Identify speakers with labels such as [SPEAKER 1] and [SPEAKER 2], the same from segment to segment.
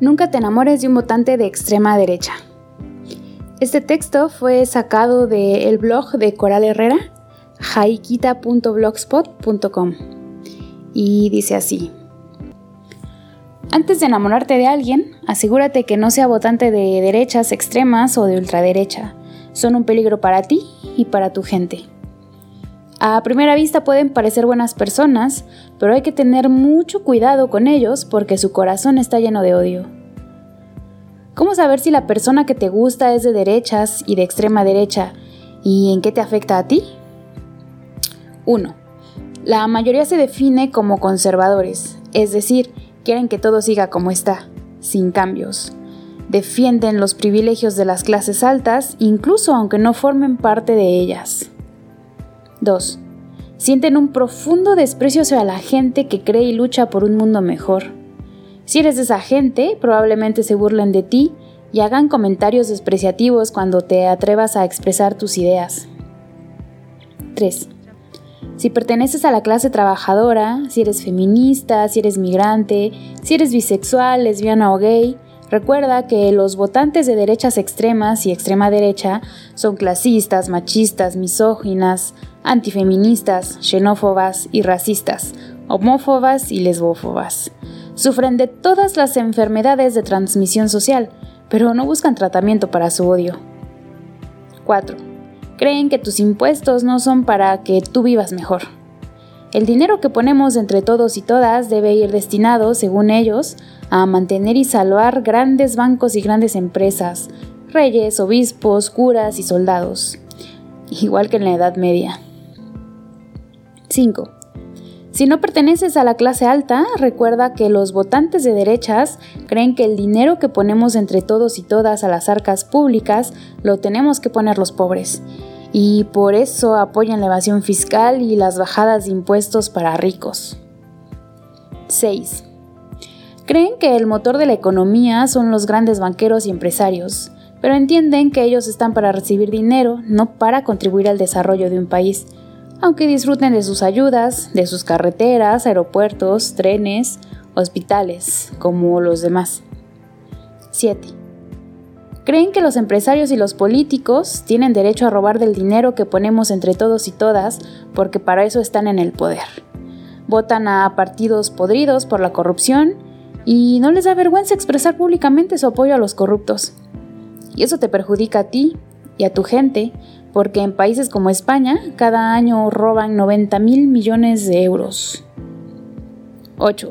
[SPEAKER 1] Nunca te enamores de un votante de extrema derecha. Este texto fue sacado del blog de Coral Herrera, jaiquita.blogspot.com, y dice así. Antes de enamorarte de alguien, asegúrate que no sea votante de derechas extremas o de ultraderecha. Son un peligro para ti y para tu gente. A primera vista pueden parecer buenas personas, pero hay que tener mucho cuidado con ellos porque su corazón está lleno de odio. ¿Cómo saber si la persona que te gusta es de derechas y de extrema derecha y en qué te afecta a ti? 1. La mayoría se define como conservadores, es decir, quieren que todo siga como está, sin cambios. Defienden los privilegios de las clases altas, incluso aunque no formen parte de ellas. 2. Sienten un profundo desprecio hacia la gente que cree y lucha por un mundo mejor. Si eres de esa gente, probablemente se burlen de ti y hagan comentarios despreciativos cuando te atrevas a expresar tus ideas. 3. Si perteneces a la clase trabajadora, si eres feminista, si eres migrante, si eres bisexual, lesbiana o gay, Recuerda que los votantes de derechas extremas y extrema derecha son clasistas, machistas, misóginas, antifeministas, xenófobas y racistas, homófobas y lesbófobas. Sufren de todas las enfermedades de transmisión social, pero no buscan tratamiento para su odio. 4. Creen que tus impuestos no son para que tú vivas mejor. El dinero que ponemos entre todos y todas debe ir destinado, según ellos, a mantener y salvar grandes bancos y grandes empresas, reyes, obispos, curas y soldados, igual que en la Edad Media. 5. Si no perteneces a la clase alta, recuerda que los votantes de derechas creen que el dinero que ponemos entre todos y todas a las arcas públicas lo tenemos que poner los pobres y por eso apoyan la evasión fiscal y las bajadas de impuestos para ricos. 6. Creen que el motor de la economía son los grandes banqueros y empresarios, pero entienden que ellos están para recibir dinero, no para contribuir al desarrollo de un país, aunque disfruten de sus ayudas, de sus carreteras, aeropuertos, trenes, hospitales, como los demás. 7. Creen que los empresarios y los políticos tienen derecho a robar del dinero que ponemos entre todos y todas porque para eso están en el poder. Votan a partidos podridos por la corrupción y no les da vergüenza expresar públicamente su apoyo a los corruptos. Y eso te perjudica a ti y a tu gente porque en países como España cada año roban 90 mil millones de euros. 8.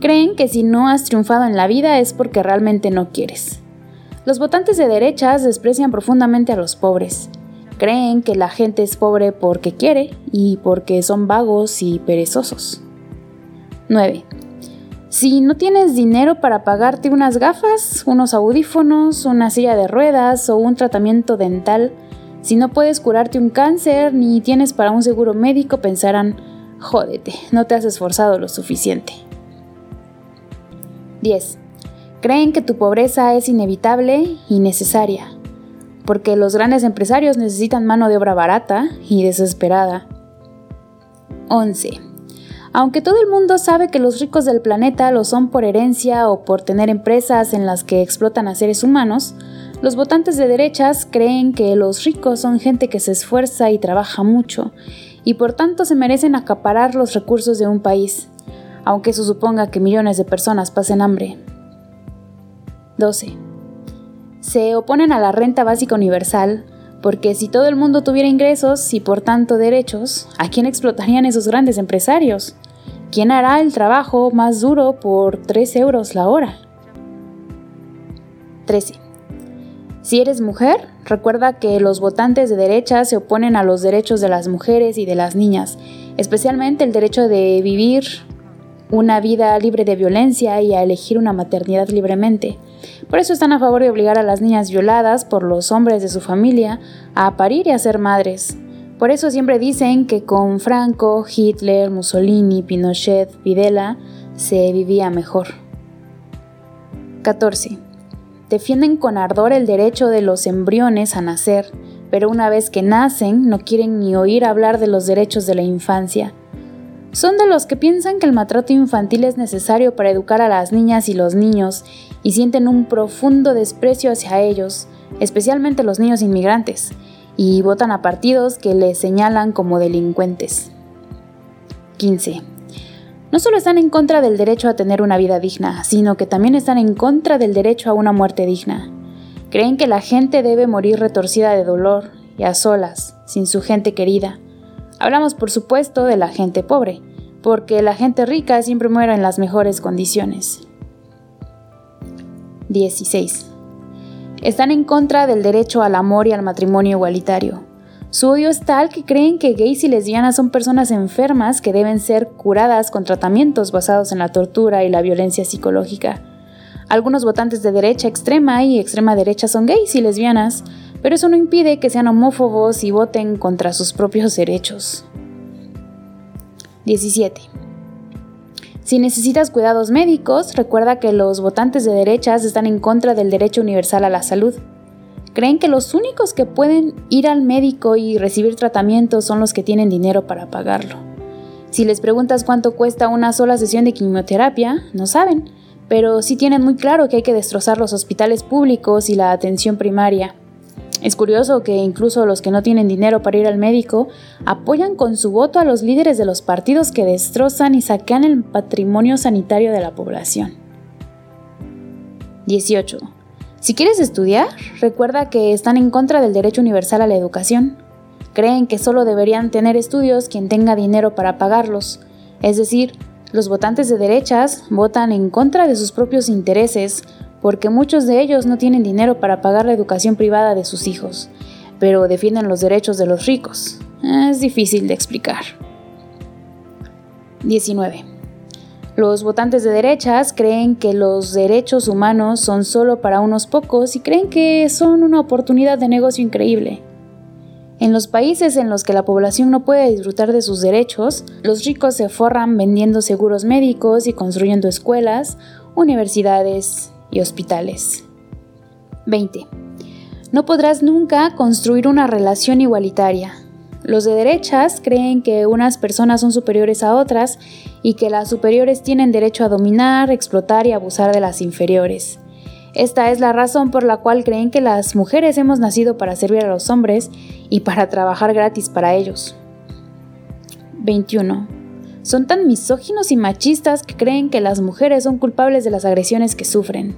[SPEAKER 1] Creen que si no has triunfado en la vida es porque realmente no quieres. Los votantes de derechas desprecian profundamente a los pobres. Creen que la gente es pobre porque quiere y porque son vagos y perezosos. 9. Si no tienes dinero para pagarte unas gafas, unos audífonos, una silla de ruedas o un tratamiento dental, si no puedes curarte un cáncer ni tienes para un seguro médico, pensarán, jódete, no te has esforzado lo suficiente. 10. Creen que tu pobreza es inevitable y necesaria, porque los grandes empresarios necesitan mano de obra barata y desesperada. 11. Aunque todo el mundo sabe que los ricos del planeta lo son por herencia o por tener empresas en las que explotan a seres humanos, los votantes de derechas creen que los ricos son gente que se esfuerza y trabaja mucho, y por tanto se merecen acaparar los recursos de un país, aunque eso suponga que millones de personas pasen hambre. 12. Se oponen a la renta básica universal porque si todo el mundo tuviera ingresos y por tanto derechos, ¿a quién explotarían esos grandes empresarios? ¿Quién hará el trabajo más duro por 3 euros la hora? 13. Si eres mujer, recuerda que los votantes de derecha se oponen a los derechos de las mujeres y de las niñas, especialmente el derecho de vivir una vida libre de violencia y a elegir una maternidad libremente. Por eso están a favor de obligar a las niñas violadas por los hombres de su familia a parir y a ser madres. Por eso siempre dicen que con Franco, Hitler, Mussolini, Pinochet, Videla se vivía mejor. 14. Defienden con ardor el derecho de los embriones a nacer, pero una vez que nacen no quieren ni oír hablar de los derechos de la infancia. Son de los que piensan que el maltrato infantil es necesario para educar a las niñas y los niños y sienten un profundo desprecio hacia ellos, especialmente los niños inmigrantes, y votan a partidos que les señalan como delincuentes. 15. No solo están en contra del derecho a tener una vida digna, sino que también están en contra del derecho a una muerte digna. Creen que la gente debe morir retorcida de dolor y a solas, sin su gente querida. Hablamos por supuesto de la gente pobre, porque la gente rica siempre muere en las mejores condiciones. 16. Están en contra del derecho al amor y al matrimonio igualitario. Su odio es tal que creen que gays y lesbianas son personas enfermas que deben ser curadas con tratamientos basados en la tortura y la violencia psicológica. Algunos votantes de derecha extrema y extrema derecha son gays y lesbianas, pero eso no impide que sean homófobos y voten contra sus propios derechos. 17. Si necesitas cuidados médicos, recuerda que los votantes de derechas están en contra del derecho universal a la salud. Creen que los únicos que pueden ir al médico y recibir tratamiento son los que tienen dinero para pagarlo. Si les preguntas cuánto cuesta una sola sesión de quimioterapia, no saben, pero sí tienen muy claro que hay que destrozar los hospitales públicos y la atención primaria. Es curioso que incluso los que no tienen dinero para ir al médico apoyan con su voto a los líderes de los partidos que destrozan y saquean el patrimonio sanitario de la población. 18. Si quieres estudiar, recuerda que están en contra del derecho universal a la educación. Creen que solo deberían tener estudios quien tenga dinero para pagarlos. Es decir, los votantes de derechas votan en contra de sus propios intereses porque muchos de ellos no tienen dinero para pagar la educación privada de sus hijos, pero defienden los derechos de los ricos. Es difícil de explicar. 19. Los votantes de derechas creen que los derechos humanos son solo para unos pocos y creen que son una oportunidad de negocio increíble. En los países en los que la población no puede disfrutar de sus derechos, los ricos se forran vendiendo seguros médicos y construyendo escuelas, universidades y hospitales. 20. No podrás nunca construir una relación igualitaria. Los de derechas creen que unas personas son superiores a otras y que las superiores tienen derecho a dominar, explotar y abusar de las inferiores. Esta es la razón por la cual creen que las mujeres hemos nacido para servir a los hombres y para trabajar gratis para ellos. 21. Son tan misóginos y machistas que creen que las mujeres son culpables de las agresiones que sufren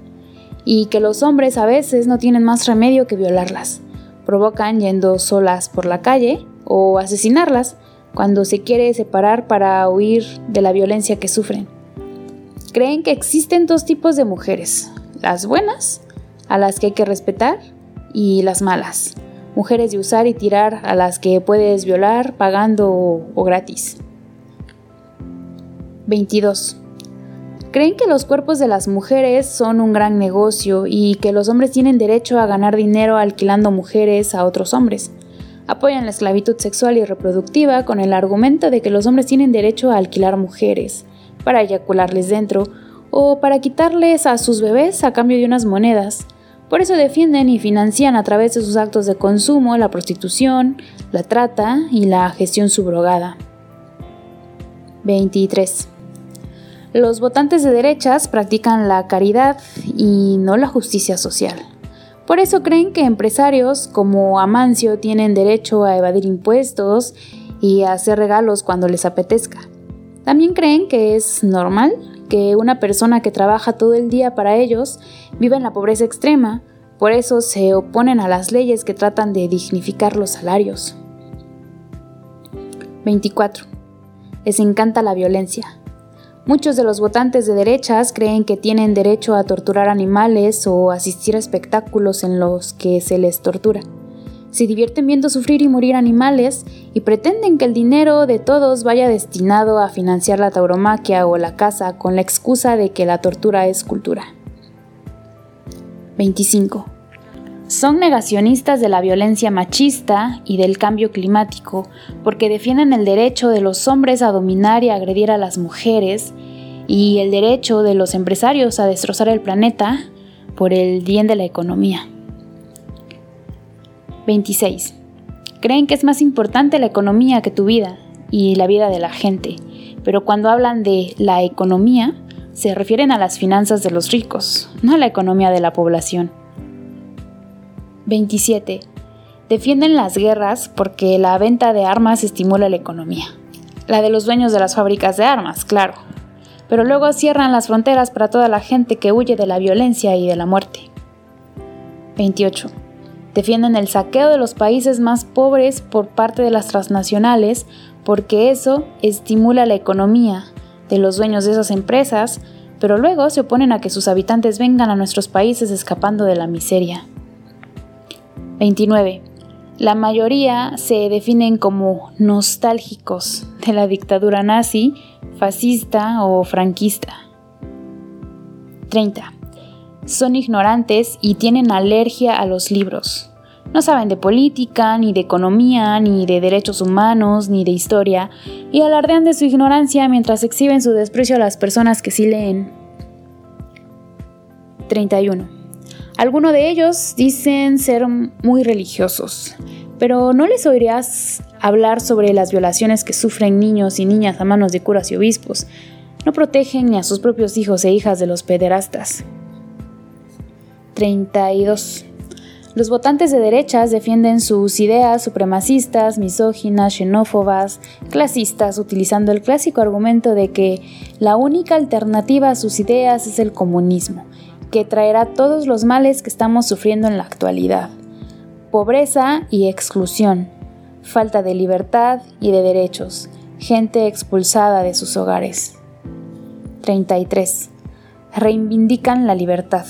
[SPEAKER 1] y que los hombres a veces no tienen más remedio que violarlas. Provocan yendo solas por la calle o asesinarlas cuando se quiere separar para huir de la violencia que sufren. Creen que existen dos tipos de mujeres, las buenas, a las que hay que respetar, y las malas, mujeres de usar y tirar a las que puedes violar pagando o, gratis. 22. Creen que los cuerpos de las mujeres son un gran negocio y que los hombres tienen derecho a ganar dinero alquilando mujeres a otros hombres. Apoyan la esclavitud sexual y reproductiva con el argumento de que los hombres tienen derecho a alquilar mujeres para eyacularles dentro o para quitarles a sus bebés a cambio de unas monedas. Por eso defienden y financian a través de sus actos de consumo la prostitución, la trata y la gestión subrogada. 23. Los votantes de derechas practican la caridad y no la justicia social. Por eso creen que empresarios como Amancio tienen derecho a evadir impuestos y a hacer regalos cuando les apetezca. También creen que es normal que una persona que trabaja todo el día para ellos viva en la pobreza extrema, por eso se oponen a las leyes que tratan de dignificar los salarios. 24. Les encanta la violencia. Muchos de los votantes de derechas creen que tienen derecho a torturar animales o asistir a espectáculos en los que se les tortura. Se divierten viendo sufrir y morir animales y pretenden que el dinero de todos vaya destinado a financiar la tauromaquia o la caza con la excusa de que la tortura es cultura. 25. Son negacionistas de la violencia machista y del cambio climático porque defienden el derecho de los hombres a dominar y agredir a las mujeres y el derecho de los empresarios a destrozar el planeta por el bien de la economía. 26. Creen que es más importante la economía que tu vida y la vida de la gente. pero cuando hablan de la economía, se refieren a las finanzas de los ricos, no a la economía de la población. 27. Defienden las guerras porque la venta de armas estimula la economía. La de los dueños de las fábricas de armas, claro. Pero luego cierran las fronteras para toda la gente que huye de la violencia y de la muerte. 28. Defienden el saqueo de los países más pobres por parte de las transnacionales porque eso estimula la economía de los dueños de esas empresas, pero luego se oponen a que sus habitantes vengan a nuestros países escapando de la miseria. 29. La mayoría se definen como nostálgicos de la dictadura nazi, fascista o franquista. 30. Son ignorantes y tienen alergia a los libros. No saben de política, ni de economía, ni de derechos humanos, ni de historia, y alardean de su ignorancia mientras exhiben su desprecio a las personas que sí leen. 31. Algunos de ellos dicen ser muy religiosos, pero ¿no les oirías hablar sobre las violaciones que sufren niños y niñas a manos de curas y obispos? No protegen ni a sus propios hijos e hijas de los pederastas. 32. Los votantes de derechas defienden sus ideas supremacistas, misóginas, xenófobas, clasistas, utilizando el clásico argumento de que la única alternativa a sus ideas es el comunismo que traerá todos los males que estamos sufriendo en la actualidad. Pobreza y exclusión, falta de libertad y de derechos, gente expulsada de sus hogares. 33. Reivindican la libertad.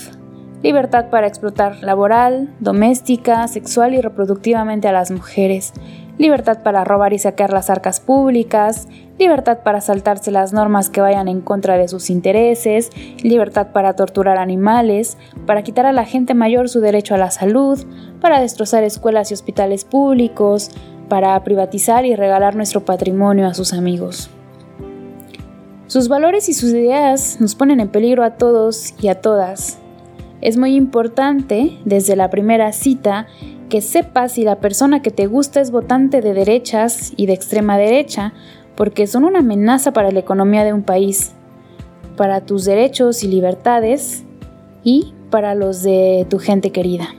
[SPEAKER 1] Libertad para explotar laboral, doméstica, sexual y reproductivamente a las mujeres, libertad para robar y saquear las arcas públicas, libertad para saltarse las normas que vayan en contra de sus intereses, libertad para torturar animales, para quitar a la gente mayor su derecho a la salud, para destrozar escuelas y hospitales públicos, para privatizar y regalar nuestro patrimonio a sus amigos. Sus valores y sus ideas nos ponen en peligro a todos y a todas. Es muy importante, desde la primera cita, que sepas si la persona que te gusta es votante de derechas y de extrema derecha, porque son una amenaza para la economía de un país, para tus derechos y libertades y para los de tu gente querida.